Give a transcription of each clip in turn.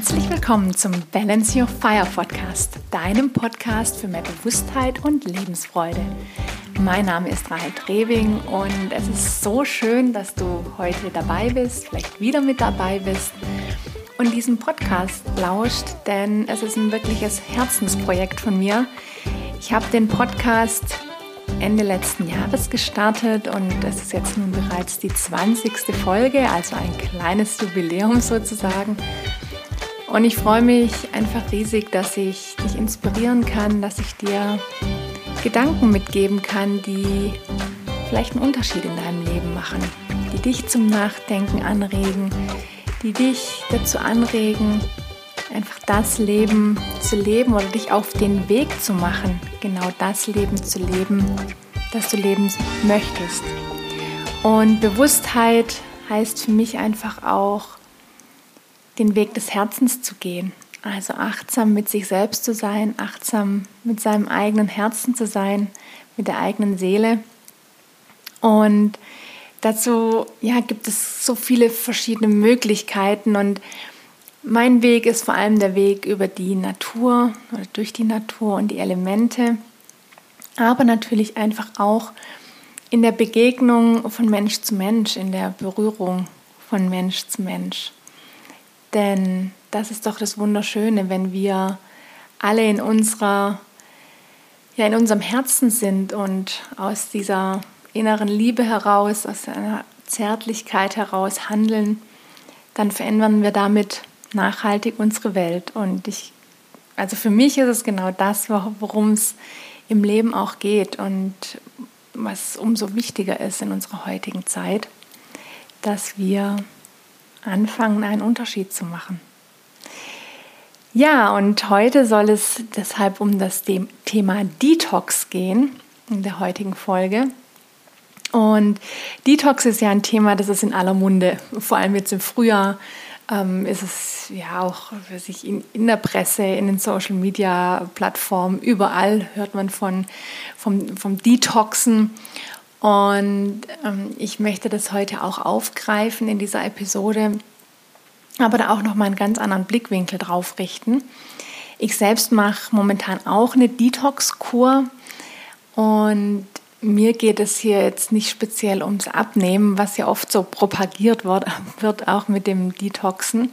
Herzlich willkommen zum Balance Your Fire Podcast, deinem Podcast für mehr Bewusstheit und Lebensfreude. Mein Name ist Rahel Trewing und es ist so schön, dass du heute dabei bist, vielleicht wieder mit dabei bist und diesen Podcast lauscht, denn es ist ein wirkliches Herzensprojekt von mir. Ich habe den Podcast Ende letzten Jahres gestartet und es ist jetzt nun bereits die 20. Folge, also ein kleines Jubiläum sozusagen. Und ich freue mich einfach riesig, dass ich dich inspirieren kann, dass ich dir Gedanken mitgeben kann, die vielleicht einen Unterschied in deinem Leben machen, die dich zum Nachdenken anregen, die dich dazu anregen, einfach das Leben zu leben oder dich auf den Weg zu machen, genau das Leben zu leben, das du leben möchtest. Und Bewusstheit heißt für mich einfach auch, den Weg des Herzens zu gehen. Also achtsam mit sich selbst zu sein, achtsam mit seinem eigenen Herzen zu sein, mit der eigenen Seele. Und dazu ja, gibt es so viele verschiedene Möglichkeiten und mein Weg ist vor allem der Weg über die Natur oder durch die Natur und die Elemente, aber natürlich einfach auch in der Begegnung von Mensch zu Mensch, in der Berührung von Mensch zu Mensch. Denn das ist doch das Wunderschöne, wenn wir alle in unserer ja in unserem Herzen sind und aus dieser inneren Liebe heraus, aus einer Zärtlichkeit heraus handeln, dann verändern wir damit nachhaltig unsere Welt. Und ich, also für mich ist es genau das, worum es im Leben auch geht und was umso wichtiger ist in unserer heutigen Zeit, dass wir anfangen, einen Unterschied zu machen. Ja, und heute soll es deshalb um das Thema Detox gehen in der heutigen Folge. Und Detox ist ja ein Thema, das ist in aller Munde, vor allem jetzt im Frühjahr ähm, ist es ja auch sich in, in, der Presse, in den Social Media Plattformen, überall hört man von, vom, vom Detoxen. Und ähm, ich möchte das heute auch aufgreifen in dieser Episode, aber da auch nochmal einen ganz anderen Blickwinkel drauf richten. Ich selbst mache momentan auch eine Detox-Kur und mir geht es hier jetzt nicht speziell ums Abnehmen, was ja oft so propagiert wird, wird auch mit dem Detoxen,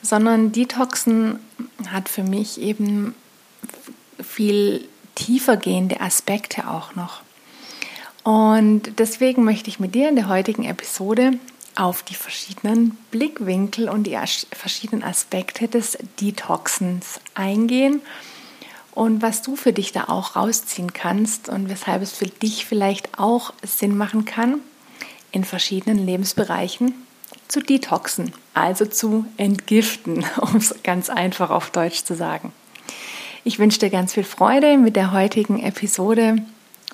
sondern Detoxen hat für mich eben viel tiefer gehende Aspekte auch noch. Und deswegen möchte ich mit dir in der heutigen Episode auf die verschiedenen Blickwinkel und die verschiedenen Aspekte des Detoxens eingehen und was du für dich da auch rausziehen kannst und weshalb es für dich vielleicht auch Sinn machen kann, in verschiedenen Lebensbereichen zu detoxen, also zu entgiften, um es ganz einfach auf Deutsch zu sagen. Ich wünsche dir ganz viel Freude mit der heutigen Episode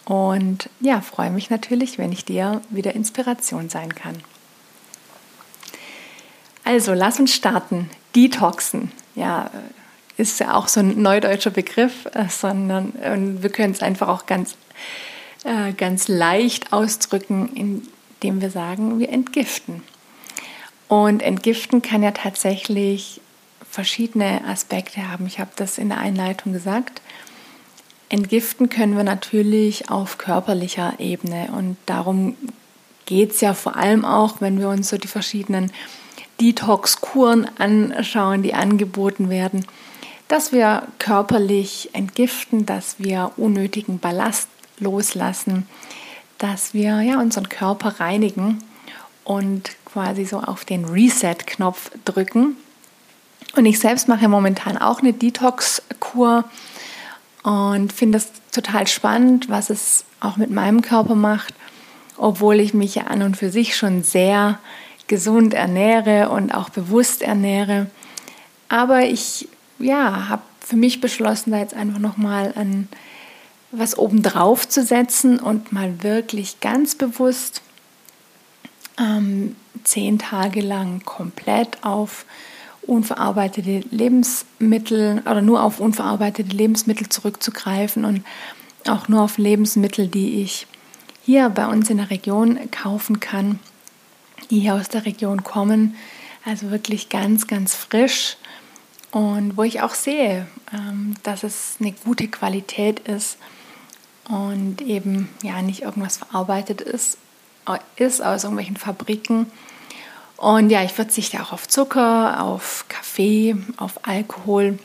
und ja, freue mich natürlich, wenn ich dir wieder Inspiration sein kann. Also, lass uns starten. Detoxen. Ja, ist ja auch so ein neudeutscher Begriff, äh, sondern äh, wir können es einfach auch ganz, äh, ganz leicht ausdrücken, indem wir sagen, wir entgiften. Und entgiften kann ja tatsächlich verschiedene Aspekte haben. Ich habe das in der Einleitung gesagt. Entgiften können wir natürlich auf körperlicher Ebene und darum geht es ja vor allem auch, wenn wir uns so die verschiedenen Detox-Kuren anschauen, die angeboten werden dass wir körperlich entgiften, dass wir unnötigen Ballast loslassen, dass wir ja unseren Körper reinigen und quasi so auf den Reset-Knopf drücken. Und ich selbst mache momentan auch eine Detox-Kur und finde es total spannend, was es auch mit meinem Körper macht, obwohl ich mich ja an und für sich schon sehr gesund ernähre und auch bewusst ernähre. Aber ich ja, habe für mich beschlossen, da jetzt einfach nochmal an was obendrauf zu setzen und mal wirklich ganz bewusst ähm, zehn Tage lang komplett auf unverarbeitete Lebensmittel oder nur auf unverarbeitete Lebensmittel zurückzugreifen und auch nur auf Lebensmittel, die ich hier bei uns in der Region kaufen kann, die hier aus der Region kommen. Also wirklich ganz, ganz frisch und wo ich auch sehe, ähm, dass es eine gute Qualität ist und eben ja nicht irgendwas verarbeitet ist, ist aus irgendwelchen Fabriken. Und ja, ich verzichte auch auf Zucker, auf Kaffee, auf Alkohol.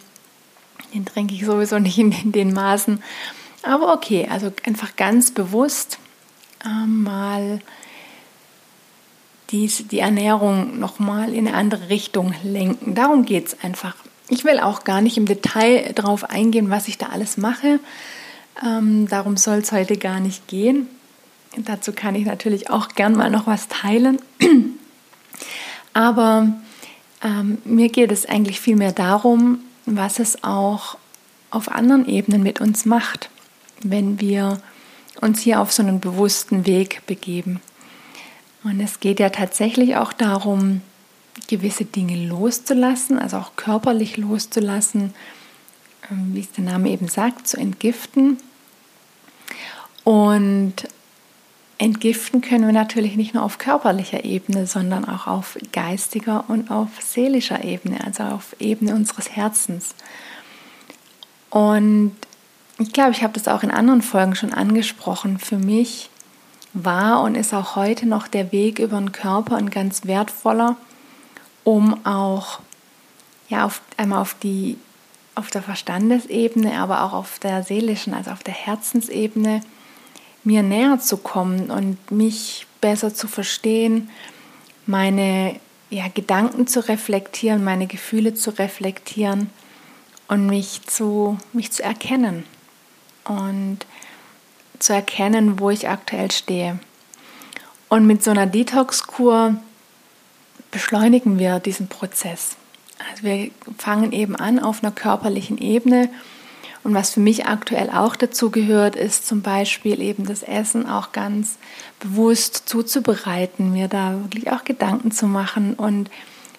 Den trinke ich sowieso nicht in den Maßen. Aber okay, also einfach ganz bewusst äh, mal dies, die Ernährung nochmal in eine andere Richtung lenken. Darum geht es einfach. Ich will auch gar nicht im Detail darauf eingehen, was ich da alles mache. Ähm, darum soll es heute gar nicht gehen. Dazu kann ich natürlich auch gern mal noch was teilen. Aber ähm, mir geht es eigentlich vielmehr darum, was es auch auf anderen Ebenen mit uns macht, wenn wir uns hier auf so einen bewussten Weg begeben. Und es geht ja tatsächlich auch darum, gewisse Dinge loszulassen, also auch körperlich loszulassen, ähm, wie es der Name eben sagt, zu entgiften. Und entgiften können wir natürlich nicht nur auf körperlicher Ebene, sondern auch auf geistiger und auf seelischer Ebene, also auf Ebene unseres Herzens. Und ich glaube, ich habe das auch in anderen Folgen schon angesprochen. Für mich war und ist auch heute noch der Weg über den Körper ein ganz wertvoller, um auch ja, auf, einmal auf, die, auf der Verstandesebene, aber auch auf der seelischen, also auf der Herzensebene, mir näher zu kommen und mich besser zu verstehen, meine ja, Gedanken zu reflektieren, meine Gefühle zu reflektieren und mich zu, mich zu erkennen. Und zu erkennen, wo ich aktuell stehe. Und mit so einer Detox-Kur beschleunigen wir diesen Prozess. Also wir fangen eben an auf einer körperlichen Ebene. Und was für mich aktuell auch dazu gehört, ist zum Beispiel eben das Essen auch ganz bewusst zuzubereiten, mir da wirklich auch Gedanken zu machen und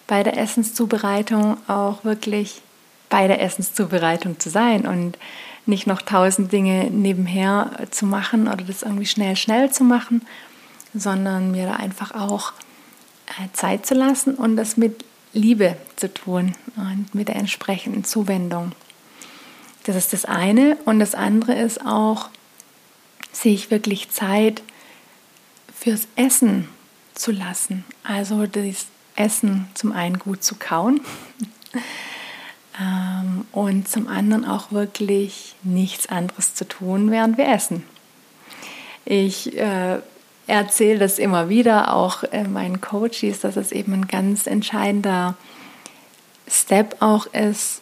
bei der Essenszubereitung auch wirklich bei der Essenszubereitung zu sein und nicht noch tausend Dinge nebenher zu machen oder das irgendwie schnell, schnell zu machen, sondern mir da einfach auch äh, Zeit zu lassen und das mit Liebe zu tun und mit der entsprechenden Zuwendung. Das ist das eine. Und das andere ist auch, sich wirklich Zeit fürs Essen zu lassen. Also das Essen zum einen gut zu kauen ähm, und zum anderen auch wirklich nichts anderes zu tun, während wir essen. Ich äh, erzähle das immer wieder, auch äh, meinen Coaches, dass es eben ein ganz entscheidender Step auch ist,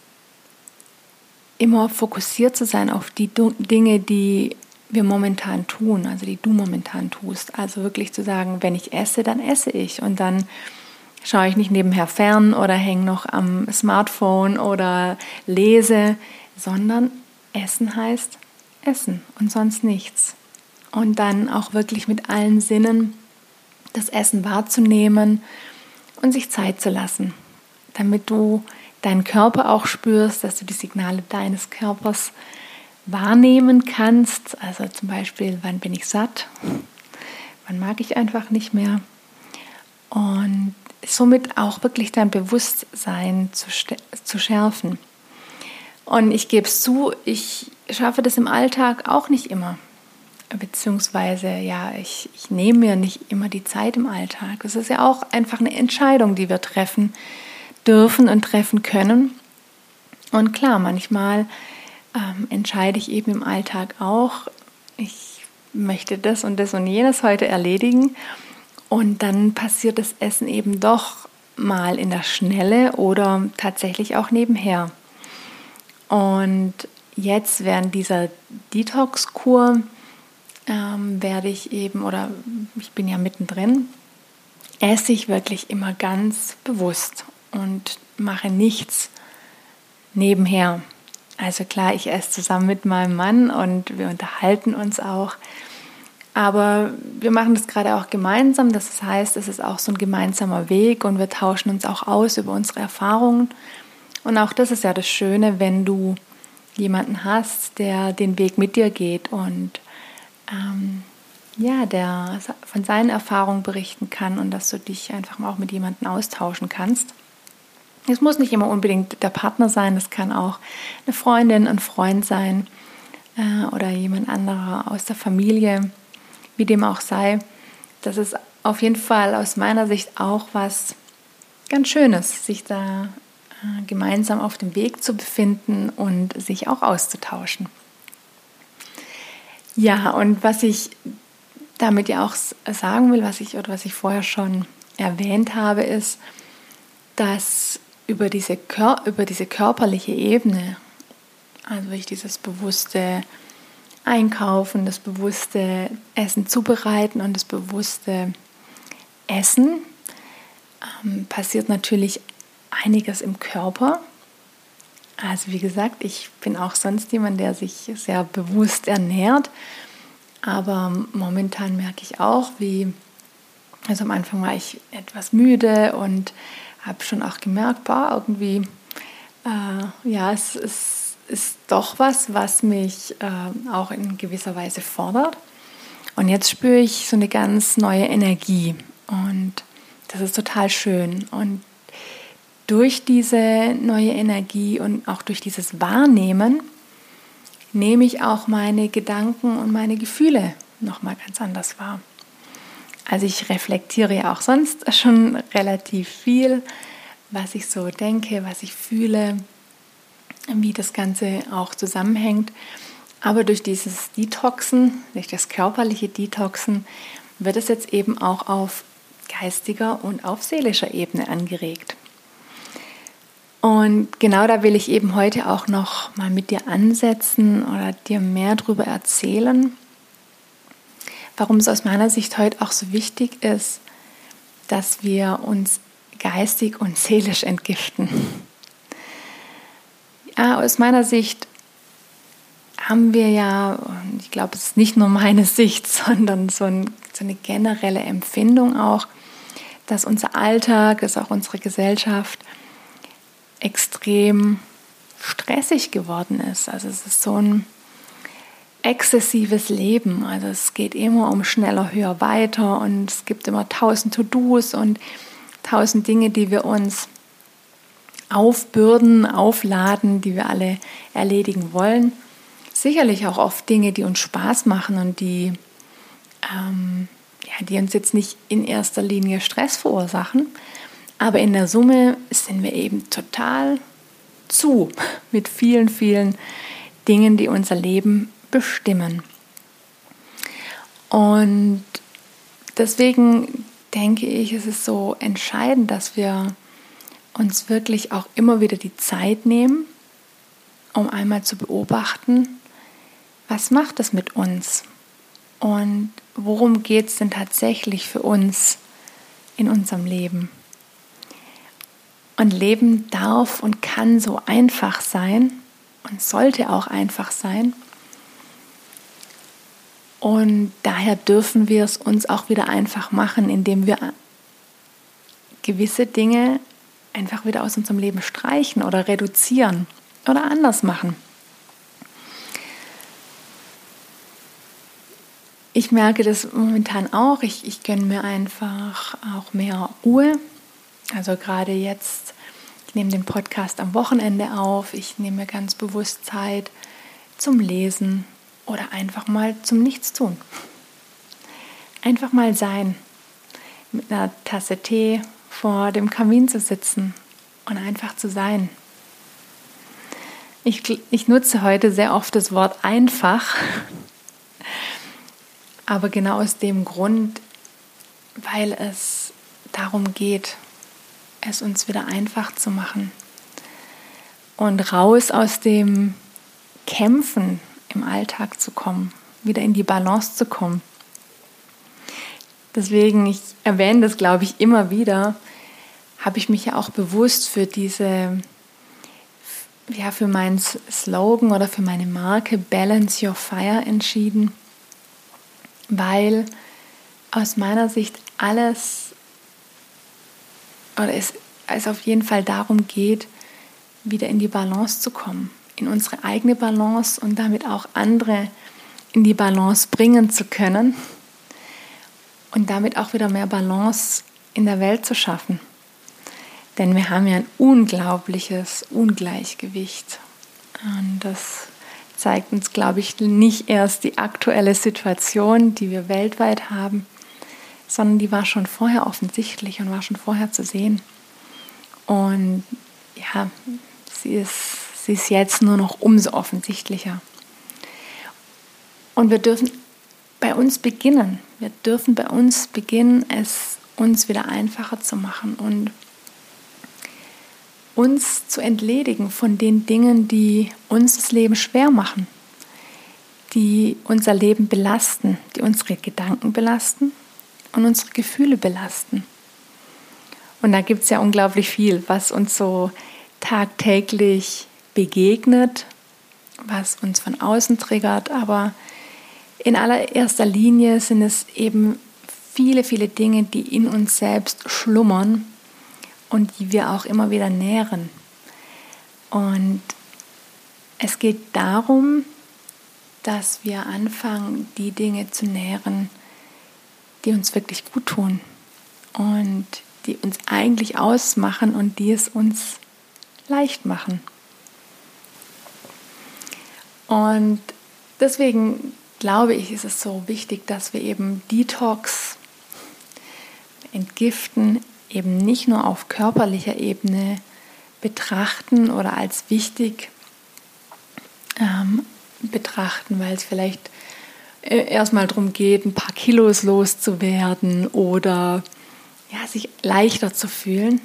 immer fokussiert zu sein auf die Dinge, die wir momentan tun, also die du momentan tust. Also wirklich zu sagen, wenn ich esse, dann esse ich und dann schaue ich nicht nebenher fern oder hänge noch am Smartphone oder lese, sondern Essen heißt Essen und sonst nichts. Und dann auch wirklich mit allen Sinnen das Essen wahrzunehmen und sich Zeit zu lassen, damit du deinen Körper auch spürst, dass du die Signale deines Körpers wahrnehmen kannst. Also zum Beispiel, wann bin ich satt? Wann mag ich einfach nicht mehr? Und somit auch wirklich dein Bewusstsein zu, zu schärfen. Und ich gebe es zu, ich schaffe das im Alltag auch nicht immer. Beziehungsweise, ja, ich, ich nehme mir nicht immer die Zeit im Alltag. Das ist ja auch einfach eine Entscheidung, die wir treffen dürfen und treffen können. Und klar, manchmal ähm, entscheide ich eben im Alltag auch, ich möchte das und das und jenes heute erledigen. Und dann passiert das Essen eben doch mal in der Schnelle oder tatsächlich auch nebenher. Und jetzt während dieser Detox-Kur ähm, werde ich eben, oder ich bin ja mittendrin, esse ich wirklich immer ganz bewusst und mache nichts nebenher. Also klar, ich esse zusammen mit meinem Mann und wir unterhalten uns auch. Aber wir machen das gerade auch gemeinsam. Das heißt, es ist auch so ein gemeinsamer Weg und wir tauschen uns auch aus über unsere Erfahrungen. Und auch das ist ja das Schöne, wenn du jemanden hast, der den Weg mit dir geht und ähm, ja, der von seinen Erfahrungen berichten kann und dass du dich einfach auch mit jemandem austauschen kannst. Es muss nicht immer unbedingt der Partner sein, es kann auch eine Freundin, ein Freund sein äh, oder jemand anderer aus der Familie, wie dem auch sei. Das ist auf jeden Fall aus meiner Sicht auch was ganz Schönes, sich da äh, gemeinsam auf dem Weg zu befinden und sich auch auszutauschen. Ja, und was ich damit ja auch sagen will, was ich oder was ich vorher schon erwähnt habe, ist, dass über diese, Kör über diese körperliche Ebene, also durch dieses bewusste Einkaufen, das bewusste Essen zubereiten und das bewusste Essen, ähm, passiert natürlich einiges im Körper. Also wie gesagt, ich bin auch sonst jemand, der sich sehr bewusst ernährt. Aber momentan merke ich auch, wie, also am Anfang war ich etwas müde und habe schon auch gemerkt, boah, irgendwie, äh, ja, es, es ist doch was, was mich äh, auch in gewisser Weise fordert. Und jetzt spüre ich so eine ganz neue Energie und das ist total schön. Und durch diese neue Energie und auch durch dieses Wahrnehmen nehme ich auch meine Gedanken und meine Gefühle nochmal ganz anders wahr. Also ich reflektiere ja auch sonst schon relativ viel, was ich so denke, was ich fühle, wie das Ganze auch zusammenhängt. Aber durch dieses Detoxen, durch das körperliche Detoxen, wird es jetzt eben auch auf geistiger und auf seelischer Ebene angeregt. Und genau da will ich eben heute auch noch mal mit dir ansetzen oder dir mehr darüber erzählen, warum es aus meiner Sicht heute auch so wichtig ist, dass wir uns geistig und seelisch entgiften. Ja, aus meiner Sicht haben wir ja, ich glaube, es ist nicht nur meine Sicht, sondern so, ein, so eine generelle Empfindung auch, dass unser Alltag, dass auch unsere Gesellschaft extrem stressig geworden ist. Also es ist so ein exzessives Leben. Also es geht immer um schneller, höher, weiter und es gibt immer tausend To-Dos und tausend Dinge, die wir uns aufbürden, aufladen, die wir alle erledigen wollen. Sicherlich auch oft Dinge, die uns Spaß machen und die, ähm, ja, die uns jetzt nicht in erster Linie Stress verursachen, aber in der Summe sind wir eben total zu mit vielen, vielen Dingen, die unser Leben bestimmen. Und deswegen denke ich, es ist so entscheidend, dass wir uns wirklich auch immer wieder die Zeit nehmen, um einmal zu beobachten, was macht es mit uns und worum geht es denn tatsächlich für uns in unserem Leben. Und Leben darf und kann so einfach sein und sollte auch einfach sein. Und daher dürfen wir es uns auch wieder einfach machen, indem wir gewisse Dinge einfach wieder aus unserem Leben streichen oder reduzieren oder anders machen. Ich merke das momentan auch. Ich, ich gönne mir einfach auch mehr Ruhe, also gerade jetzt, ich nehme den Podcast am Wochenende auf, ich nehme ganz bewusst Zeit zum Lesen oder einfach mal zum Nichtstun. Einfach mal sein, mit einer Tasse Tee vor dem Kamin zu sitzen und einfach zu sein. Ich, ich nutze heute sehr oft das Wort einfach, aber genau aus dem Grund, weil es darum geht, es uns wieder einfach zu machen und raus aus dem Kämpfen im Alltag zu kommen, wieder in die Balance zu kommen. Deswegen, ich erwähne das, glaube ich, immer wieder, habe ich mich ja auch bewusst für diese, ja, für meinen Slogan oder für meine Marke Balance Your Fire entschieden, weil aus meiner Sicht alles oder es, es auf jeden Fall darum geht, wieder in die Balance zu kommen, in unsere eigene Balance und damit auch andere in die Balance bringen zu können und damit auch wieder mehr Balance in der Welt zu schaffen. Denn wir haben ja ein unglaubliches Ungleichgewicht. Und das zeigt uns, glaube ich, nicht erst die aktuelle Situation, die wir weltweit haben, sondern die war schon vorher offensichtlich und war schon vorher zu sehen. Und ja, sie ist, sie ist jetzt nur noch umso offensichtlicher. Und wir dürfen bei uns beginnen. Wir dürfen bei uns beginnen, es uns wieder einfacher zu machen und uns zu entledigen von den Dingen, die uns das Leben schwer machen, die unser Leben belasten, die unsere Gedanken belasten und unsere Gefühle belasten. Und da gibt es ja unglaublich viel, was uns so tagtäglich begegnet, was uns von außen triggert, aber in allererster Linie sind es eben viele, viele Dinge, die in uns selbst schlummern und die wir auch immer wieder nähren. Und es geht darum, dass wir anfangen, die Dinge zu nähren, die uns wirklich gut tun und die uns eigentlich ausmachen und die es uns leicht machen. Und deswegen glaube ich, ist es so wichtig, dass wir eben Detox entgiften, eben nicht nur auf körperlicher Ebene betrachten oder als wichtig ähm, betrachten, weil es vielleicht äh, erstmal darum geht, ein paar Kilos loszuwerden oder ja, sich leichter zu fühlen.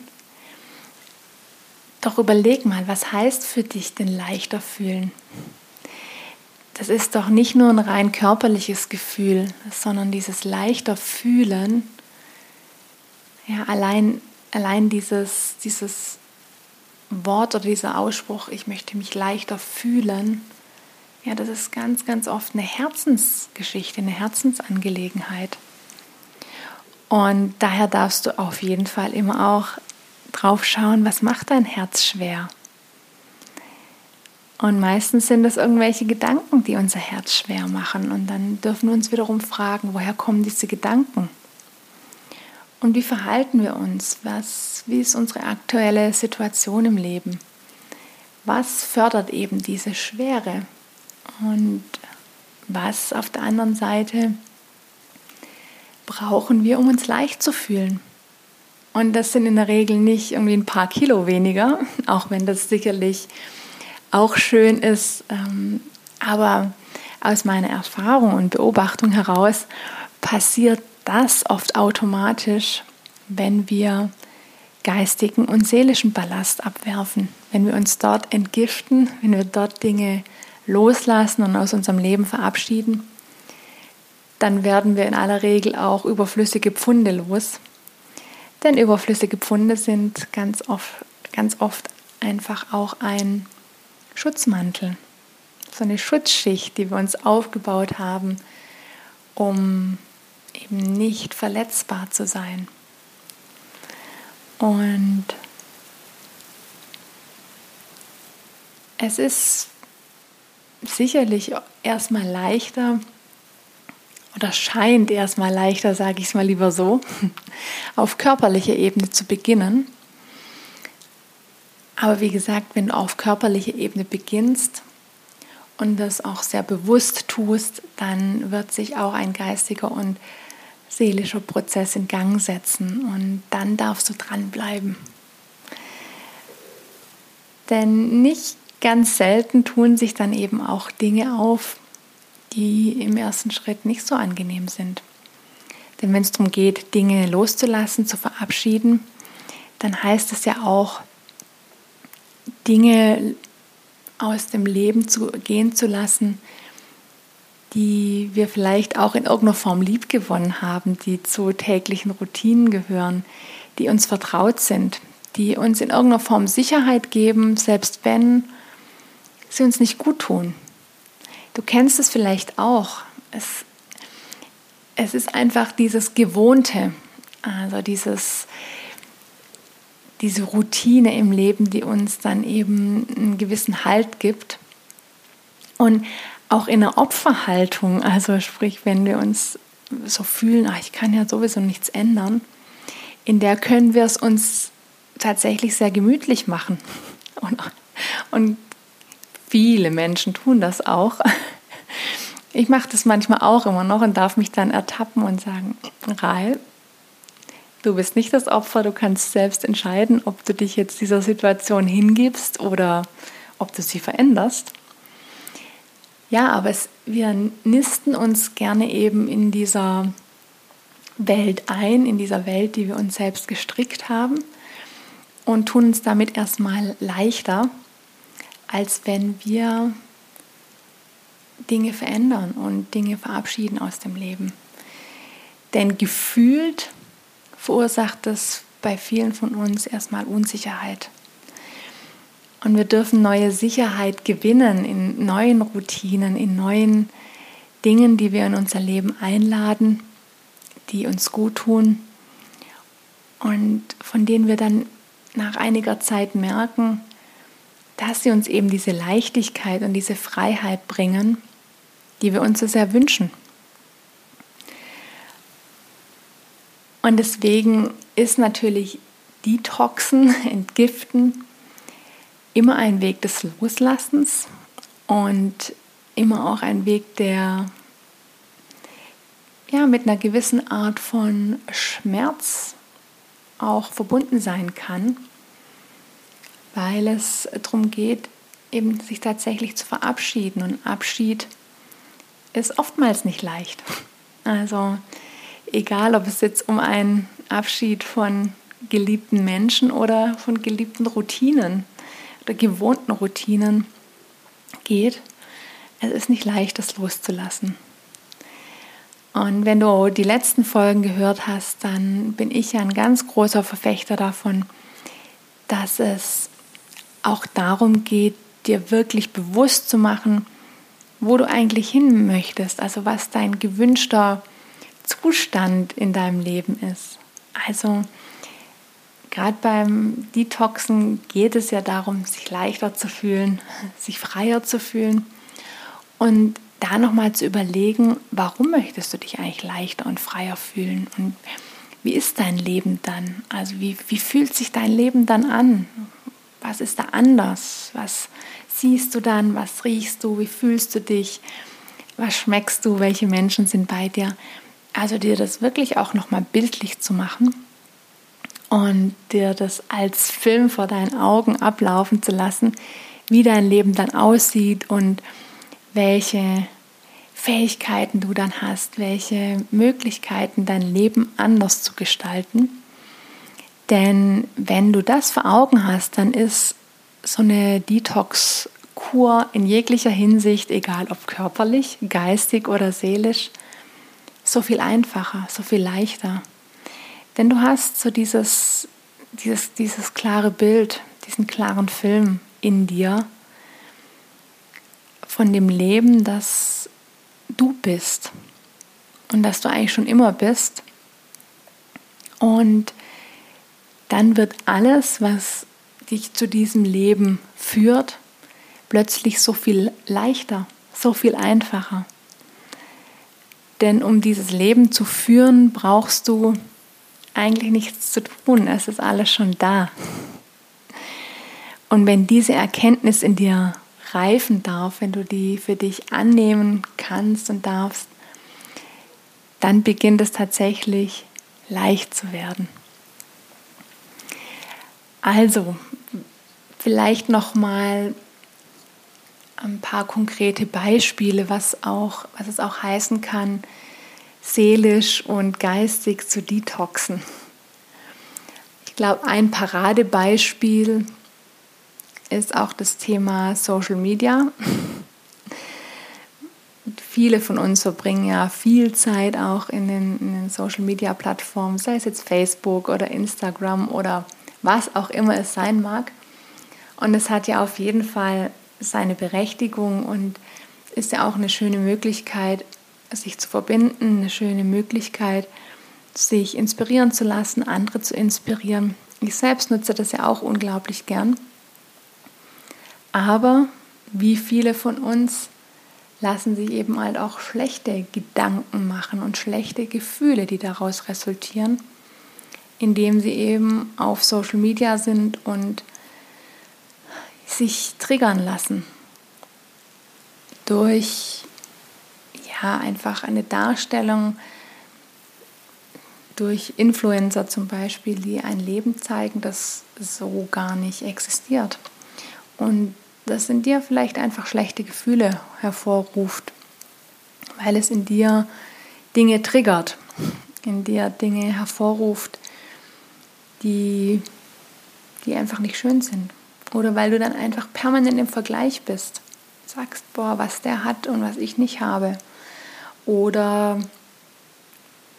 Doch überleg mal, was heißt für dich denn leichter fühlen? Das ist doch nicht nur ein rein körperliches Gefühl, sondern dieses leichter Fühlen ja, allein, allein dieses, dieses Wort oder dieser Ausspruch, ich möchte mich leichter fühlen, ja, das ist ganz, ganz oft eine Herzensgeschichte, eine Herzensangelegenheit. Und daher darfst du auf jeden Fall immer auch drauf schauen, was macht dein Herz schwer. Und meistens sind es irgendwelche Gedanken, die unser Herz schwer machen. Und dann dürfen wir uns wiederum fragen, woher kommen diese Gedanken? Und wie verhalten wir uns? Was, wie ist unsere aktuelle Situation im Leben? Was fördert eben diese Schwere? Und was auf der anderen Seite brauchen wir, um uns leicht zu fühlen? Und das sind in der Regel nicht irgendwie ein paar Kilo weniger, auch wenn das sicherlich auch schön ist. Ähm, aber aus meiner Erfahrung und Beobachtung heraus passiert das oft automatisch, wenn wir geistigen und seelischen Ballast abwerfen, wenn wir uns dort entgiften, wenn wir dort Dinge loslassen und aus unserem Leben verabschieden, dann werden wir in aller Regel auch überflüssige Pfunde los. Denn überflüssige Pfunde sind ganz oft, ganz oft einfach auch ein Schutzmantel, so eine Schutzschicht, die wir uns aufgebaut haben, um eben nicht verletzbar zu sein. Und es ist sicherlich erstmal leichter oder scheint erstmal leichter, sage ich es mal lieber so, auf körperlicher Ebene zu beginnen. Aber wie gesagt, wenn du auf körperlicher Ebene beginnst, und das auch sehr bewusst tust, dann wird sich auch ein geistiger und seelischer Prozess in Gang setzen und dann darfst du dranbleiben. Denn nicht ganz selten tun sich dann eben auch Dinge auf, die im ersten Schritt nicht so angenehm sind. Denn wenn es darum geht, Dinge loszulassen, zu verabschieden, dann heißt es ja auch, Dinge aus dem Leben zu gehen zu lassen, die wir vielleicht auch in irgendeiner Form liebgewonnen haben, die zu täglichen Routinen gehören, die uns vertraut sind, die uns in irgendeiner Form Sicherheit geben, selbst wenn sie uns nicht gut tun. Du kennst es vielleicht auch. Es, es ist einfach dieses Gewohnte, also dieses, diese Routine im Leben, die uns dann eben einen gewissen Halt gibt. Und auch in der Opferhaltung, also sprich, wenn wir uns so fühlen, ach, ich kann ja sowieso nichts ändern, in der können wir es uns tatsächlich sehr gemütlich machen. Und, und viele Menschen tun das auch. Ich mache das manchmal auch immer noch und darf mich dann ertappen und sagen, Rahl, du bist nicht das Opfer, du kannst selbst entscheiden, ob du dich jetzt dieser Situation hingibst oder ob du sie veränderst. Ja, aber es, wir nisten uns gerne eben in dieser Welt ein, in dieser Welt, die wir uns selbst gestrickt haben und tun uns damit erstmal leichter, als wenn wir Dinge verändern und Dinge verabschieden aus dem Leben. Denn gefühlt verursacht es bei vielen von uns erstmal Unsicherheit. Und wir dürfen neue Sicherheit gewinnen in neuen Routinen, in neuen Dingen, die wir in unser Leben einladen, die uns gut tun und von denen wir dann nach einiger Zeit merken, dass sie uns eben diese Leichtigkeit und diese Freiheit bringen, die wir uns so sehr wünschen. Und deswegen ist natürlich Detoxen, Entgiften immer ein Weg des Loslassens und immer auch ein Weg, der ja mit einer gewissen Art von Schmerz auch verbunden sein kann, weil es darum geht, eben sich tatsächlich zu verabschieden. Und Abschied ist oftmals nicht leicht. Also egal, ob es jetzt um einen Abschied von geliebten Menschen oder von geliebten Routinen oder gewohnten Routinen geht, es ist nicht leicht, das loszulassen. Und wenn du die letzten Folgen gehört hast, dann bin ich ja ein ganz großer Verfechter davon, dass es auch darum geht, dir wirklich bewusst zu machen, wo du eigentlich hin möchtest, also was dein gewünschter Zustand in deinem Leben ist. Also gerade beim Detoxen geht es ja darum, sich leichter zu fühlen, sich freier zu fühlen und da nochmal zu überlegen, warum möchtest du dich eigentlich leichter und freier fühlen und wie ist dein Leben dann? Also wie, wie fühlt sich dein Leben dann an? Was ist da anders? Was siehst du dann? Was riechst du? Wie fühlst du dich? Was schmeckst du? Welche Menschen sind bei dir? Also dir das wirklich auch nochmal bildlich zu machen und dir das als Film vor deinen Augen ablaufen zu lassen, wie dein Leben dann aussieht und welche Fähigkeiten du dann hast, welche Möglichkeiten dein Leben anders zu gestalten. Denn wenn du das vor Augen hast, dann ist so eine Detox-Kur in jeglicher Hinsicht, egal ob körperlich, geistig oder seelisch, so viel einfacher, so viel leichter. Denn du hast so dieses, dieses, dieses klare Bild, diesen klaren Film in dir, von dem Leben, das du bist und das du eigentlich schon immer bist. Und dann wird alles, was dich zu diesem Leben führt, plötzlich so viel leichter, so viel einfacher. Denn um dieses Leben zu führen, brauchst du eigentlich nichts zu tun. Es ist alles schon da. Und wenn diese Erkenntnis in dir reifen darf, wenn du die für dich annehmen kannst und darfst, dann beginnt es tatsächlich leicht zu werden. Also, vielleicht noch mal ein paar konkrete Beispiele, was auch was es auch heißen kann, seelisch und geistig zu detoxen. Ich glaube, ein Paradebeispiel ist auch das Thema Social Media. Viele von uns verbringen ja viel Zeit auch in den, in den Social Media Plattformen, sei es jetzt Facebook oder Instagram oder was auch immer es sein mag. Und es hat ja auf jeden Fall seine Berechtigung und ist ja auch eine schöne Möglichkeit, sich zu verbinden, eine schöne Möglichkeit, sich inspirieren zu lassen, andere zu inspirieren. Ich selbst nutze das ja auch unglaublich gern. Aber wie viele von uns lassen sich eben halt auch schlechte Gedanken machen und schlechte Gefühle, die daraus resultieren, indem sie eben auf Social Media sind und sich triggern lassen durch ja einfach eine Darstellung durch Influencer zum Beispiel, die ein Leben zeigen, das so gar nicht existiert. Und das in dir vielleicht einfach schlechte Gefühle hervorruft, weil es in dir Dinge triggert, in dir Dinge hervorruft, die, die einfach nicht schön sind. Oder weil du dann einfach permanent im Vergleich bist. Sagst, boah, was der hat und was ich nicht habe. Oder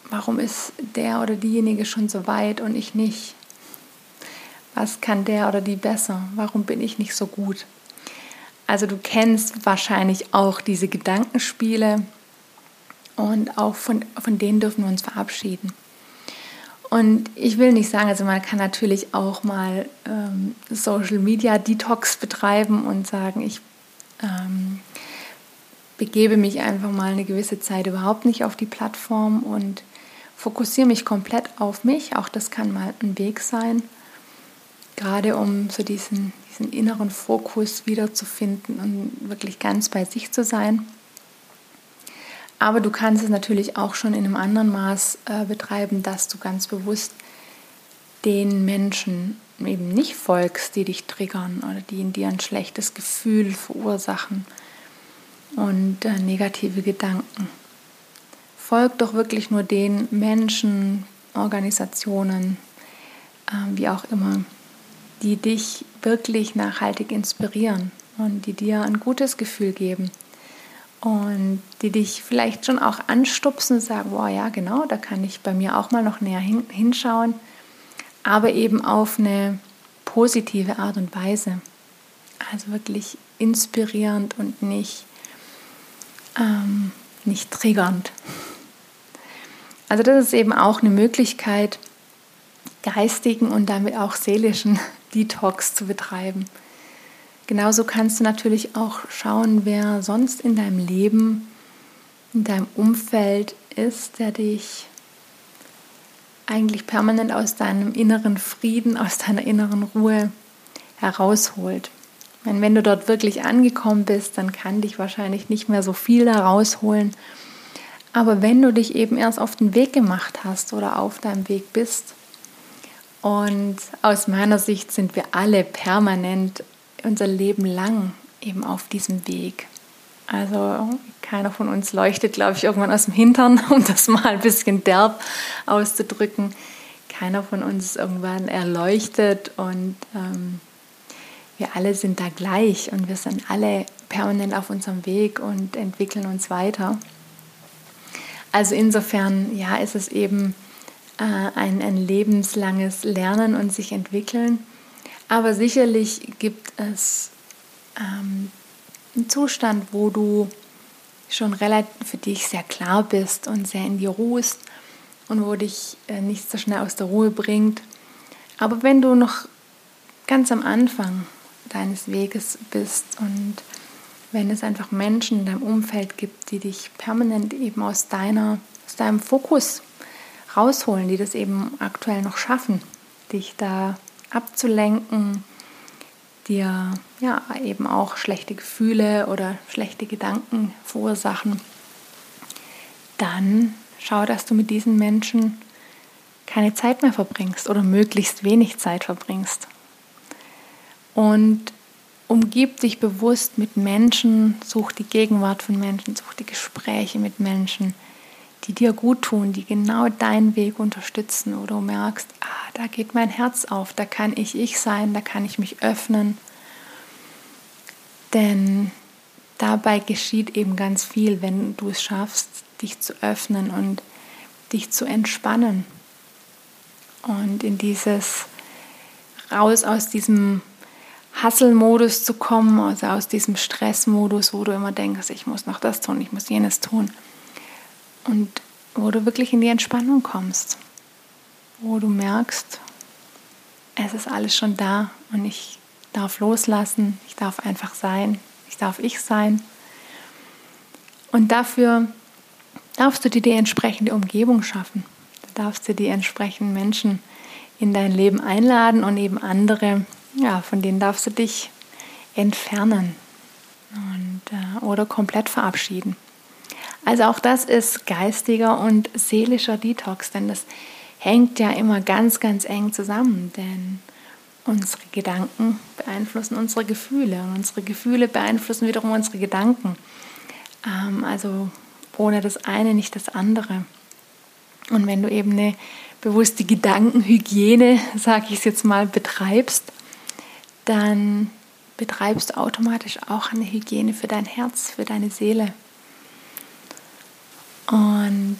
warum ist der oder diejenige schon so weit und ich nicht? Was kann der oder die besser? Warum bin ich nicht so gut? Also du kennst wahrscheinlich auch diese Gedankenspiele und auch von, von denen dürfen wir uns verabschieden. Und ich will nicht sagen, also man kann natürlich auch mal ähm, Social Media Detox betreiben und sagen, ich ähm, begebe mich einfach mal eine gewisse Zeit überhaupt nicht auf die Plattform und fokussiere mich komplett auf mich. Auch das kann mal ein Weg sein, gerade um so diesen, diesen inneren Fokus wiederzufinden und wirklich ganz bei sich zu sein. Aber du kannst es natürlich auch schon in einem anderen Maß äh, betreiben, dass du ganz bewusst den Menschen eben nicht folgst, die dich triggern oder die in dir ein schlechtes Gefühl verursachen und äh, negative Gedanken. Folg doch wirklich nur den Menschen, Organisationen, äh, wie auch immer, die dich wirklich nachhaltig inspirieren und die dir ein gutes Gefühl geben und die dich vielleicht schon auch anstupsen und sagen, wow, ja, genau, da kann ich bei mir auch mal noch näher hin, hinschauen, aber eben auf eine positive Art und Weise. Also wirklich inspirierend und nicht, ähm, nicht triggernd. Also das ist eben auch eine Möglichkeit, geistigen und damit auch seelischen Detox zu betreiben. Genauso kannst du natürlich auch schauen, wer sonst in deinem Leben, in deinem Umfeld ist, der dich eigentlich permanent aus deinem inneren Frieden, aus deiner inneren Ruhe herausholt. Wenn, wenn du dort wirklich angekommen bist, dann kann dich wahrscheinlich nicht mehr so viel da rausholen. Aber wenn du dich eben erst auf den Weg gemacht hast oder auf deinem Weg bist, und aus meiner Sicht sind wir alle permanent unser Leben lang eben auf diesem Weg. Also keiner von uns leuchtet, glaube ich, irgendwann aus dem Hintern, um das mal ein bisschen derb auszudrücken. Keiner von uns ist irgendwann erleuchtet und ähm, wir alle sind da gleich und wir sind alle permanent auf unserem Weg und entwickeln uns weiter. Also insofern, ja, ist es eben äh, ein, ein lebenslanges Lernen und sich entwickeln. Aber sicherlich gibt es ähm, einen Zustand, wo du schon relativ für dich sehr klar bist und sehr in dir ruhst und wo dich äh, nicht so schnell aus der Ruhe bringt. Aber wenn du noch ganz am Anfang deines Weges bist und wenn es einfach Menschen in deinem Umfeld gibt, die dich permanent eben aus, deiner, aus deinem Fokus rausholen, die das eben aktuell noch schaffen, dich da abzulenken, dir ja eben auch schlechte Gefühle oder schlechte Gedanken verursachen, dann schau, dass du mit diesen Menschen keine Zeit mehr verbringst oder möglichst wenig Zeit verbringst. Und umgib dich bewusst mit Menschen, such die Gegenwart von Menschen, such die Gespräche mit Menschen, die dir gut tun, die genau deinen Weg unterstützen oder du merkst, ah, da geht mein Herz auf, da kann ich ich sein, da kann ich mich öffnen. Denn dabei geschieht eben ganz viel, wenn du es schaffst, dich zu öffnen und dich zu entspannen und in dieses raus aus diesem Hustle-Modus zu kommen, also aus diesem Stress-Modus, wo du immer denkst, ich muss noch das tun, ich muss jenes tun und wo du wirklich in die Entspannung kommst, wo du merkst, es ist alles schon da und ich darf loslassen, ich darf einfach sein, ich darf ich sein. Und dafür darfst du dir die entsprechende Umgebung schaffen. Du darfst dir die entsprechenden Menschen in dein Leben einladen und eben andere, ja, von denen darfst du dich entfernen und, äh, oder komplett verabschieden. Also auch das ist geistiger und seelischer Detox, denn das hängt ja immer ganz, ganz eng zusammen, denn unsere Gedanken beeinflussen unsere Gefühle und unsere Gefühle beeinflussen wiederum unsere Gedanken. Ähm, also ohne das eine nicht das andere. Und wenn du eben eine bewusste Gedankenhygiene, sage ich es jetzt mal, betreibst, dann betreibst du automatisch auch eine Hygiene für dein Herz, für deine Seele. Und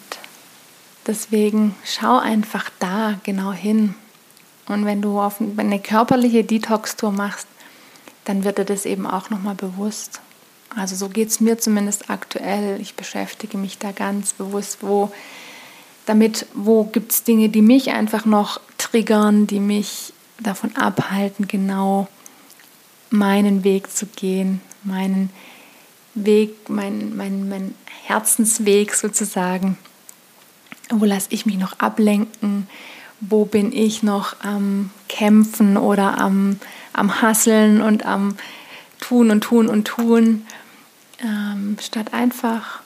deswegen schau einfach da genau hin. Und wenn du auf eine körperliche Detox-Tour machst, dann wird dir das eben auch nochmal bewusst. Also so geht es mir zumindest aktuell. Ich beschäftige mich da ganz bewusst, wo damit, wo gibt es Dinge, die mich einfach noch triggern, die mich davon abhalten, genau meinen Weg zu gehen, meinen Weg, mein, mein, mein Herzensweg sozusagen. Wo lasse ich mich noch ablenken? Wo bin ich noch am Kämpfen oder am, am Hasseln und am Tun und Tun und Tun, ähm, statt einfach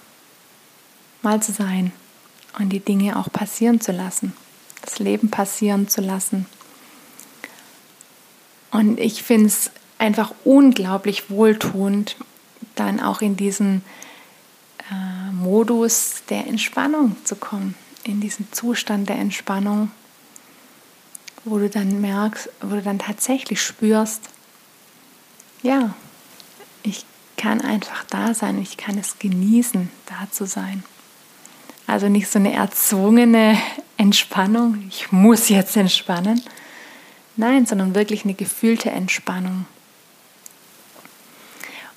mal zu sein und die Dinge auch passieren zu lassen, das Leben passieren zu lassen. Und ich finde es einfach unglaublich wohltuend, dann auch in diesen äh, Modus der Entspannung zu kommen, in diesen Zustand der Entspannung, wo du dann merkst, wo du dann tatsächlich spürst, ja, ich kann einfach da sein, ich kann es genießen, da zu sein. Also nicht so eine erzwungene Entspannung, ich muss jetzt entspannen. Nein, sondern wirklich eine gefühlte Entspannung.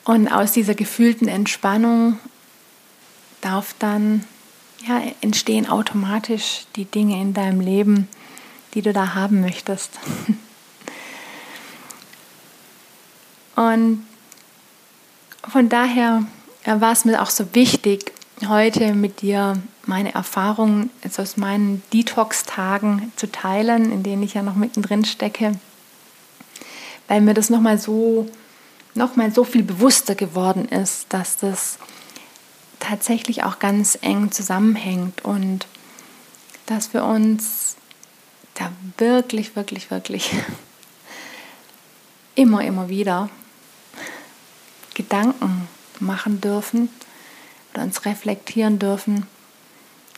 Und aus dieser gefühlten Entspannung darf dann ja, entstehen automatisch die Dinge in deinem Leben, die du da haben möchtest. Und von daher war es mir auch so wichtig, heute mit dir meine Erfahrungen aus meinen Detox-Tagen zu teilen, in denen ich ja noch mittendrin stecke, weil mir das nochmal so nochmal so viel bewusster geworden ist, dass das tatsächlich auch ganz eng zusammenhängt und dass wir uns da wirklich, wirklich, wirklich immer, immer wieder Gedanken machen dürfen oder uns reflektieren dürfen,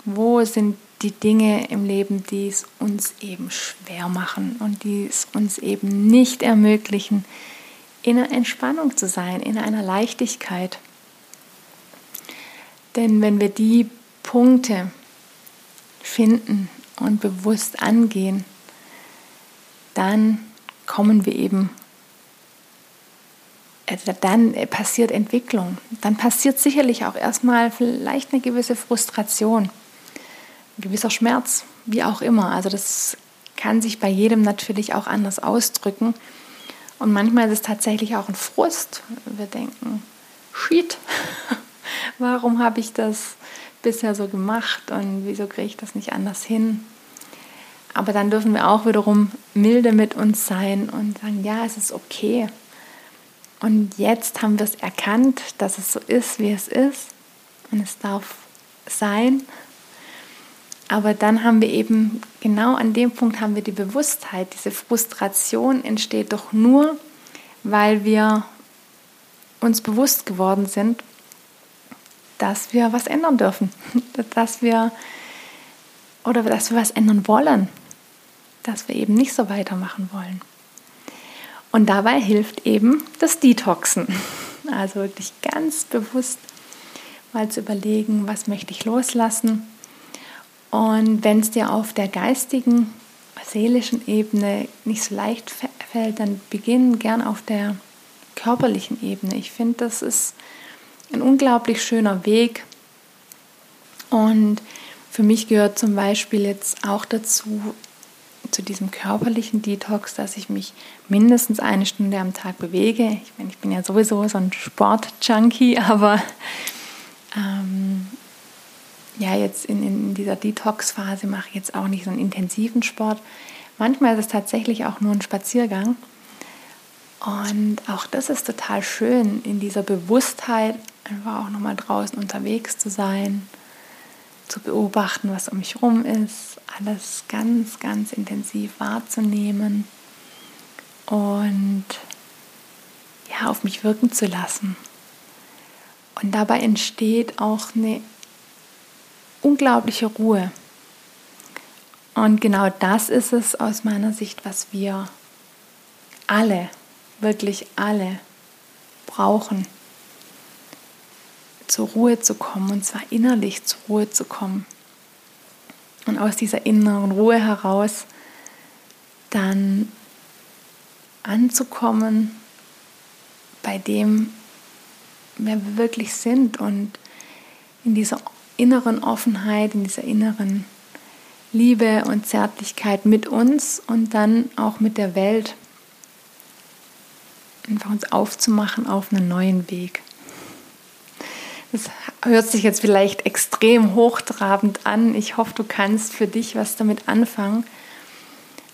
wo sind die Dinge im Leben, die es uns eben schwer machen und die es uns eben nicht ermöglichen, in einer Entspannung zu sein, in einer Leichtigkeit. Denn wenn wir die Punkte finden und bewusst angehen, dann kommen wir eben, also dann passiert Entwicklung. Dann passiert sicherlich auch erstmal vielleicht eine gewisse Frustration, ein gewisser Schmerz, wie auch immer. Also das kann sich bei jedem natürlich auch anders ausdrücken. Und manchmal ist es tatsächlich auch ein Frust. Wir denken, shit, warum habe ich das bisher so gemacht und wieso kriege ich das nicht anders hin? Aber dann dürfen wir auch wiederum milde mit uns sein und sagen, ja, es ist okay. Und jetzt haben wir es erkannt, dass es so ist, wie es ist. Und es darf sein. Aber dann haben wir eben, genau an dem Punkt haben wir die Bewusstheit. Diese Frustration entsteht doch nur, weil wir uns bewusst geworden sind, dass wir was ändern dürfen, dass wir oder dass wir was ändern wollen, dass wir eben nicht so weitermachen wollen. Und dabei hilft eben das Detoxen. Also dich ganz bewusst mal zu überlegen, was möchte ich loslassen und wenn es dir auf der geistigen, seelischen Ebene nicht so leicht fällt, dann beginn gern auf der körperlichen Ebene. Ich finde, das ist ein unglaublich schöner Weg. Und für mich gehört zum Beispiel jetzt auch dazu, zu diesem körperlichen Detox, dass ich mich mindestens eine Stunde am Tag bewege. Ich meine, ich bin ja sowieso so ein Sport-Junkie, aber ähm, ja, jetzt in, in dieser Detox-Phase mache ich jetzt auch nicht so einen intensiven Sport, Manchmal ist es tatsächlich auch nur ein Spaziergang. Und auch das ist total schön, in dieser Bewusstheit einfach auch nochmal draußen unterwegs zu sein, zu beobachten, was um mich herum ist, alles ganz, ganz intensiv wahrzunehmen und ja, auf mich wirken zu lassen. Und dabei entsteht auch eine unglaubliche Ruhe. Und genau das ist es aus meiner Sicht, was wir alle, wirklich alle brauchen, zur Ruhe zu kommen und zwar innerlich zur Ruhe zu kommen. Und aus dieser inneren Ruhe heraus dann anzukommen bei dem, wer wir wirklich sind und in dieser inneren Offenheit, in dieser inneren Liebe und Zärtlichkeit mit uns und dann auch mit der Welt einfach uns aufzumachen auf einen neuen Weg. Das hört sich jetzt vielleicht extrem hochtrabend an. Ich hoffe, du kannst für dich was damit anfangen.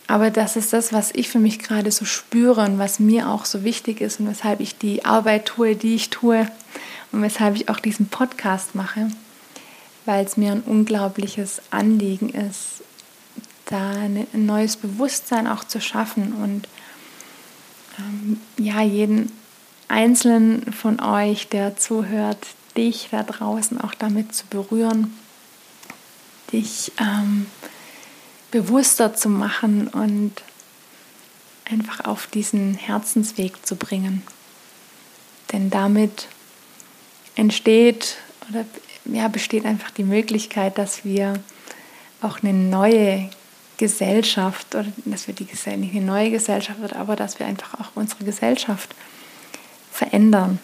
Aber das ist das, was ich für mich gerade so spüre und was mir auch so wichtig ist und weshalb ich die Arbeit tue, die ich tue und weshalb ich auch diesen Podcast mache, weil es mir ein unglaubliches Anliegen ist, da ein neues Bewusstsein auch zu schaffen und ähm, ja, jeden einzelnen von euch, der zuhört, dich da draußen auch damit zu berühren, dich ähm, bewusster zu machen und einfach auf diesen Herzensweg zu bringen. Denn damit entsteht oder ja, besteht einfach die Möglichkeit, dass wir auch eine neue Gesellschaft oder dass wir die nicht eine neue Gesellschaft aber dass wir einfach auch unsere Gesellschaft verändern.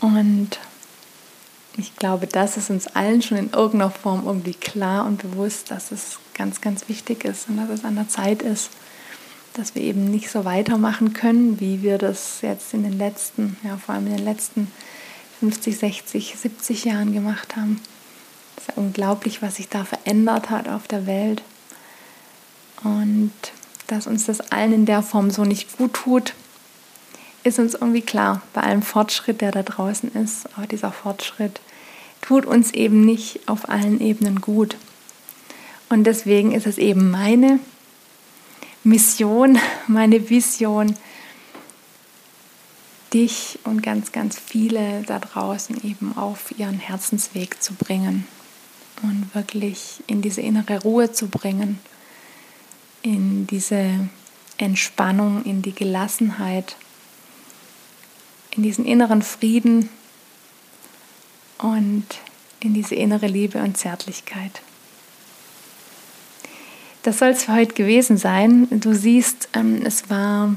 Und ich glaube, das ist uns allen schon in irgendeiner Form irgendwie klar und bewusst, dass es ganz, ganz wichtig ist und dass es an der Zeit ist, dass wir eben nicht so weitermachen können, wie wir das jetzt in den letzten, ja vor allem in den letzten 50, 60, 70 Jahren gemacht haben. Es ist ja unglaublich, was sich da verändert hat auf der Welt. Und dass uns das allen in der Form so nicht gut tut, ist uns irgendwie klar, bei allem Fortschritt, der da draußen ist. Aber dieser Fortschritt tut uns eben nicht auf allen Ebenen gut. Und deswegen ist es eben meine Mission, meine Vision, dich und ganz, ganz viele da draußen eben auf ihren Herzensweg zu bringen und wirklich in diese innere Ruhe zu bringen, in diese Entspannung, in die Gelassenheit, in diesen inneren Frieden, und in diese innere Liebe und Zärtlichkeit. Das soll es für heute gewesen sein. Du siehst, ähm, es war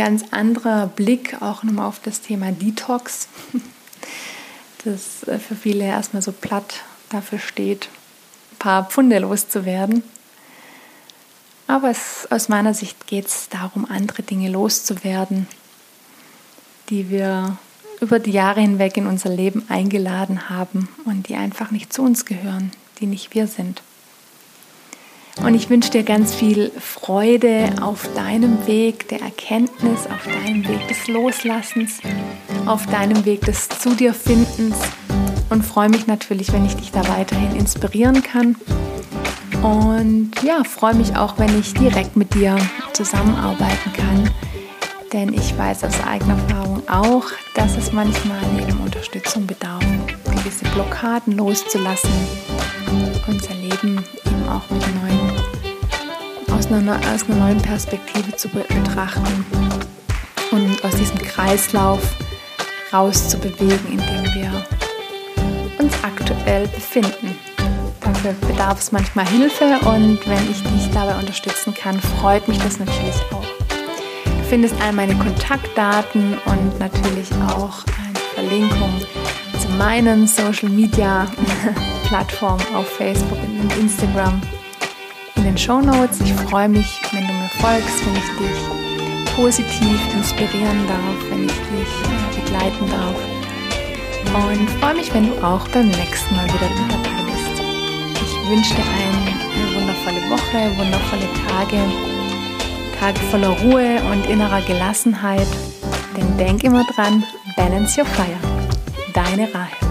ganz anderer Blick auch nochmal auf das Thema Detox, das äh, für viele erstmal so platt dafür steht, ein paar Pfunde loszuwerden. Aber es, aus meiner Sicht geht es darum, andere Dinge loszuwerden, die wir über die Jahre hinweg in unser Leben eingeladen haben und die einfach nicht zu uns gehören, die nicht wir sind. Und ich wünsche dir ganz viel Freude auf deinem Weg der Erkenntnis, auf deinem Weg des Loslassens, auf deinem Weg des Zu dir Findens und freue mich natürlich, wenn ich dich da weiterhin inspirieren kann. Und ja, freue mich auch, wenn ich direkt mit dir zusammenarbeiten kann denn ich weiß aus eigener Erfahrung auch, dass es manchmal neben Unterstützung bedarf, gewisse Blockaden loszulassen, unser Leben eben auch mit neuen, einer, aus einer neuen Perspektive zu betrachten und aus diesem Kreislauf rauszubewegen, in dem wir uns aktuell befinden. Dafür bedarf es manchmal Hilfe und wenn ich dich dabei unterstützen kann, freut mich das natürlich auch findest all meine Kontaktdaten und natürlich auch eine Verlinkung zu meinen Social Media Plattformen auf Facebook und Instagram in den Show. Ich freue mich, wenn du mir folgst, wenn ich dich positiv inspirieren darf, wenn ich dich begleiten darf. Und freue mich, wenn du auch beim nächsten Mal wieder dabei bist. Ich wünsche dir einen wundervolle Woche, wundervolle Tage, Tage voller Ruhe und innerer Gelassenheit. Denn denk immer dran, balance your fire. Deine Rahel.